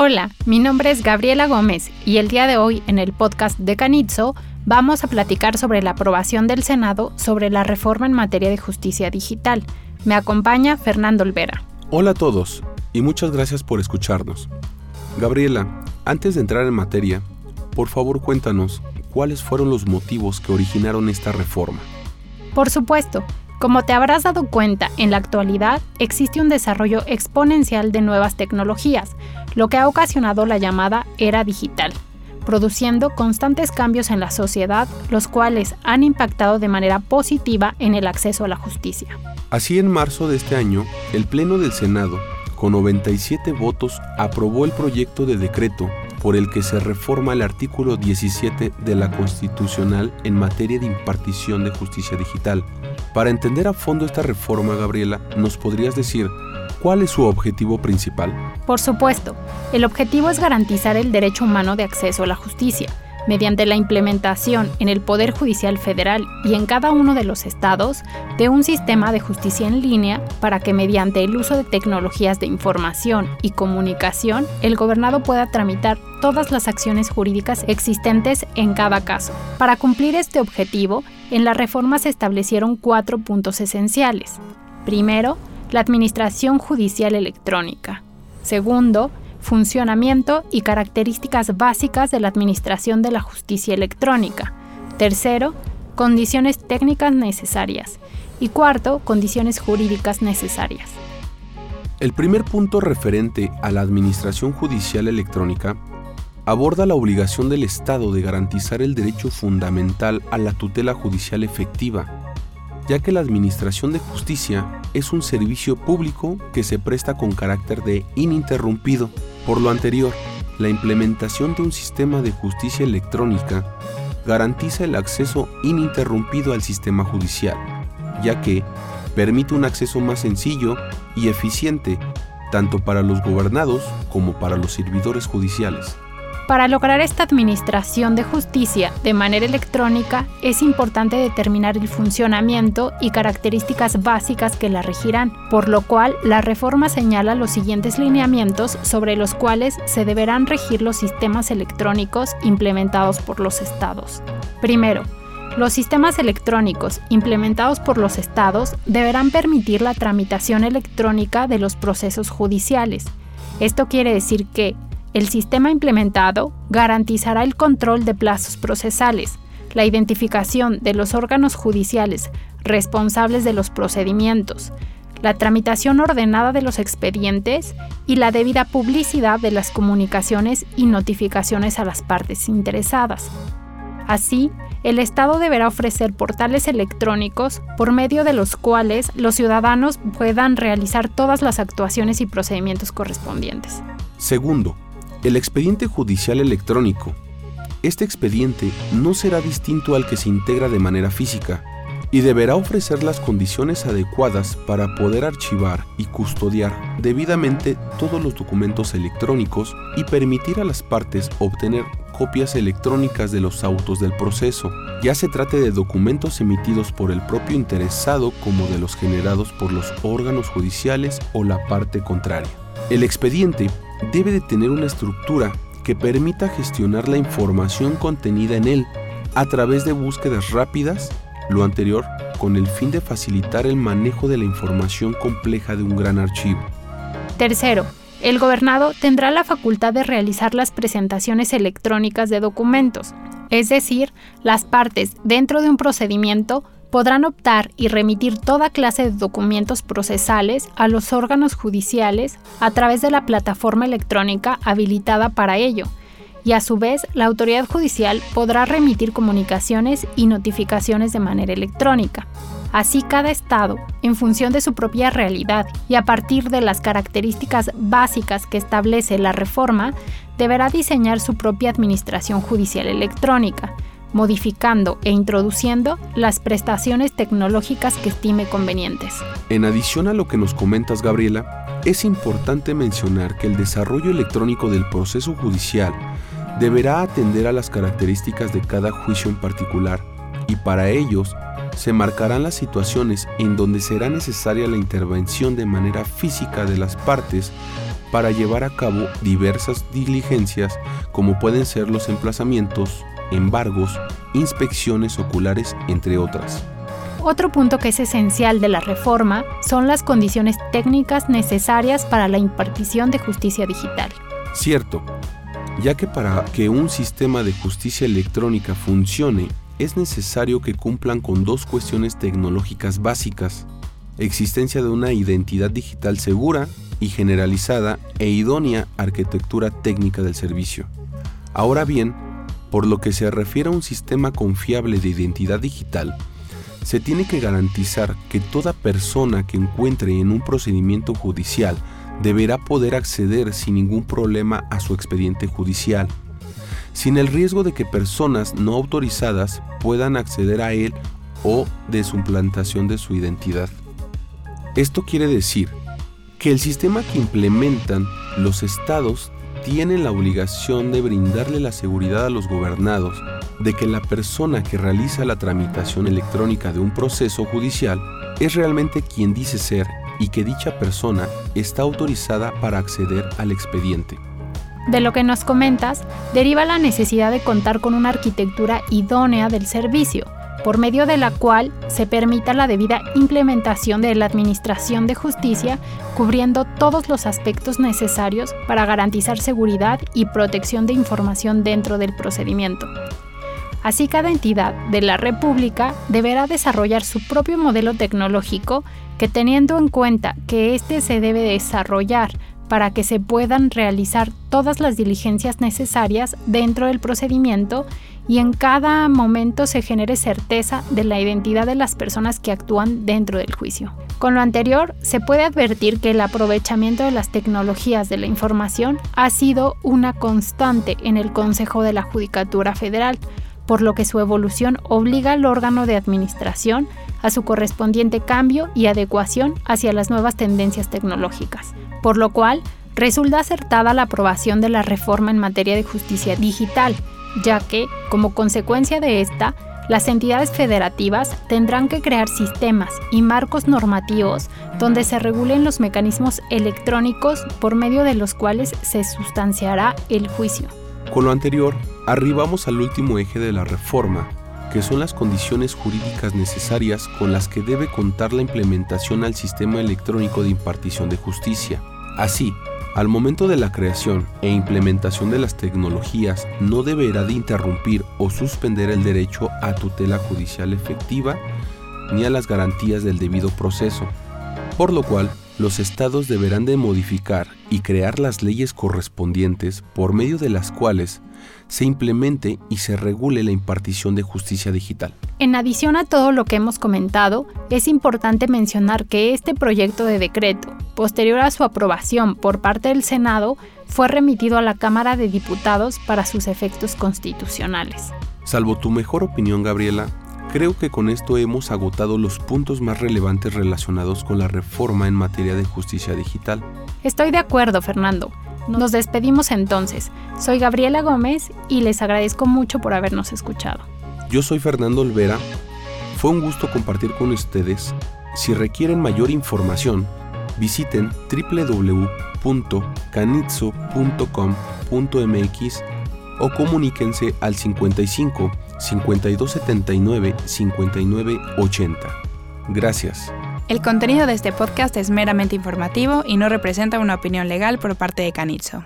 Hola, mi nombre es Gabriela Gómez y el día de hoy en el podcast de Canitzo vamos a platicar sobre la aprobación del Senado sobre la reforma en materia de justicia digital. Me acompaña Fernando Olvera. Hola a todos y muchas gracias por escucharnos. Gabriela, antes de entrar en materia, por favor cuéntanos cuáles fueron los motivos que originaron esta reforma. Por supuesto, como te habrás dado cuenta, en la actualidad existe un desarrollo exponencial de nuevas tecnologías, lo que ha ocasionado la llamada era digital, produciendo constantes cambios en la sociedad, los cuales han impactado de manera positiva en el acceso a la justicia. Así, en marzo de este año, el Pleno del Senado, con 97 votos, aprobó el proyecto de decreto por el que se reforma el artículo 17 de la Constitucional en materia de impartición de justicia digital. Para entender a fondo esta reforma, Gabriela, ¿nos podrías decir cuál es su objetivo principal? Por supuesto, el objetivo es garantizar el derecho humano de acceso a la justicia mediante la implementación en el Poder Judicial Federal y en cada uno de los estados de un sistema de justicia en línea para que mediante el uso de tecnologías de información y comunicación el gobernado pueda tramitar todas las acciones jurídicas existentes en cada caso. Para cumplir este objetivo, en la reforma se establecieron cuatro puntos esenciales. Primero, la Administración Judicial Electrónica. Segundo, funcionamiento y características básicas de la Administración de la Justicia Electrónica. Tercero, condiciones técnicas necesarias. Y cuarto, condiciones jurídicas necesarias. El primer punto referente a la Administración Judicial Electrónica aborda la obligación del Estado de garantizar el derecho fundamental a la tutela judicial efectiva ya que la Administración de Justicia es un servicio público que se presta con carácter de ininterrumpido. Por lo anterior, la implementación de un sistema de justicia electrónica garantiza el acceso ininterrumpido al sistema judicial, ya que permite un acceso más sencillo y eficiente tanto para los gobernados como para los servidores judiciales. Para lograr esta administración de justicia de manera electrónica es importante determinar el funcionamiento y características básicas que la regirán, por lo cual la reforma señala los siguientes lineamientos sobre los cuales se deberán regir los sistemas electrónicos implementados por los estados. Primero, los sistemas electrónicos implementados por los estados deberán permitir la tramitación electrónica de los procesos judiciales. Esto quiere decir que, el sistema implementado garantizará el control de plazos procesales, la identificación de los órganos judiciales responsables de los procedimientos, la tramitación ordenada de los expedientes y la debida publicidad de las comunicaciones y notificaciones a las partes interesadas. Así, el Estado deberá ofrecer portales electrónicos por medio de los cuales los ciudadanos puedan realizar todas las actuaciones y procedimientos correspondientes. Segundo, el expediente judicial electrónico. Este expediente no será distinto al que se integra de manera física y deberá ofrecer las condiciones adecuadas para poder archivar y custodiar debidamente todos los documentos electrónicos y permitir a las partes obtener copias electrónicas de los autos del proceso, ya se trate de documentos emitidos por el propio interesado como de los generados por los órganos judiciales o la parte contraria. El expediente debe de tener una estructura que permita gestionar la información contenida en él a través de búsquedas rápidas, lo anterior con el fin de facilitar el manejo de la información compleja de un gran archivo. Tercero, el gobernado tendrá la facultad de realizar las presentaciones electrónicas de documentos, es decir, las partes dentro de un procedimiento podrán optar y remitir toda clase de documentos procesales a los órganos judiciales a través de la plataforma electrónica habilitada para ello, y a su vez la autoridad judicial podrá remitir comunicaciones y notificaciones de manera electrónica. Así cada Estado, en función de su propia realidad y a partir de las características básicas que establece la reforma, deberá diseñar su propia administración judicial electrónica, modificando e introduciendo las prestaciones tecnológicas que estime convenientes. En adición a lo que nos comentas, Gabriela, es importante mencionar que el desarrollo electrónico del proceso judicial deberá atender a las características de cada juicio en particular y para ellos se marcarán las situaciones en donde será necesaria la intervención de manera física de las partes para llevar a cabo diversas diligencias como pueden ser los emplazamientos, embargos, inspecciones oculares, entre otras. Otro punto que es esencial de la reforma son las condiciones técnicas necesarias para la impartición de justicia digital. Cierto, ya que para que un sistema de justicia electrónica funcione es necesario que cumplan con dos cuestiones tecnológicas básicas, existencia de una identidad digital segura y generalizada e idónea arquitectura técnica del servicio. Ahora bien, por lo que se refiere a un sistema confiable de identidad digital, se tiene que garantizar que toda persona que encuentre en un procedimiento judicial deberá poder acceder sin ningún problema a su expediente judicial, sin el riesgo de que personas no autorizadas puedan acceder a él o de suplantación de su identidad. Esto quiere decir que el sistema que implementan los estados tiene la obligación de brindarle la seguridad a los gobernados de que la persona que realiza la tramitación electrónica de un proceso judicial es realmente quien dice ser y que dicha persona está autorizada para acceder al expediente. De lo que nos comentas, deriva la necesidad de contar con una arquitectura idónea del servicio, por medio de la cual se permita la debida implementación de la Administración de Justicia, cubriendo todos los aspectos necesarios para garantizar seguridad y protección de información dentro del procedimiento. Así cada entidad de la República deberá desarrollar su propio modelo tecnológico que teniendo en cuenta que éste se debe desarrollar para que se puedan realizar todas las diligencias necesarias dentro del procedimiento y en cada momento se genere certeza de la identidad de las personas que actúan dentro del juicio. Con lo anterior, se puede advertir que el aprovechamiento de las tecnologías de la información ha sido una constante en el Consejo de la Judicatura Federal, por lo que su evolución obliga al órgano de administración a su correspondiente cambio y adecuación hacia las nuevas tendencias tecnológicas, por lo cual resulta acertada la aprobación de la reforma en materia de justicia digital, ya que, como consecuencia de esta, las entidades federativas tendrán que crear sistemas y marcos normativos donde se regulen los mecanismos electrónicos por medio de los cuales se sustanciará el juicio. Con lo anterior, arribamos al último eje de la reforma, que son las condiciones jurídicas necesarias con las que debe contar la implementación al sistema electrónico de impartición de justicia. Así, al momento de la creación e implementación de las tecnologías no deberá de interrumpir o suspender el derecho a tutela judicial efectiva ni a las garantías del debido proceso, por lo cual los estados deberán de modificar y crear las leyes correspondientes por medio de las cuales se implemente y se regule la impartición de justicia digital. En adición a todo lo que hemos comentado, es importante mencionar que este proyecto de decreto, posterior a su aprobación por parte del Senado, fue remitido a la Cámara de Diputados para sus efectos constitucionales. Salvo tu mejor opinión, Gabriela, Creo que con esto hemos agotado los puntos más relevantes relacionados con la reforma en materia de justicia digital. Estoy de acuerdo, Fernando. Nos despedimos entonces. Soy Gabriela Gómez y les agradezco mucho por habernos escuchado. Yo soy Fernando Olvera. Fue un gusto compartir con ustedes. Si requieren mayor información, visiten www.canitzo.com.mx o comuníquense al 55 5279 5980. Gracias. El contenido de este podcast es meramente informativo y no representa una opinión legal por parte de Canitzo.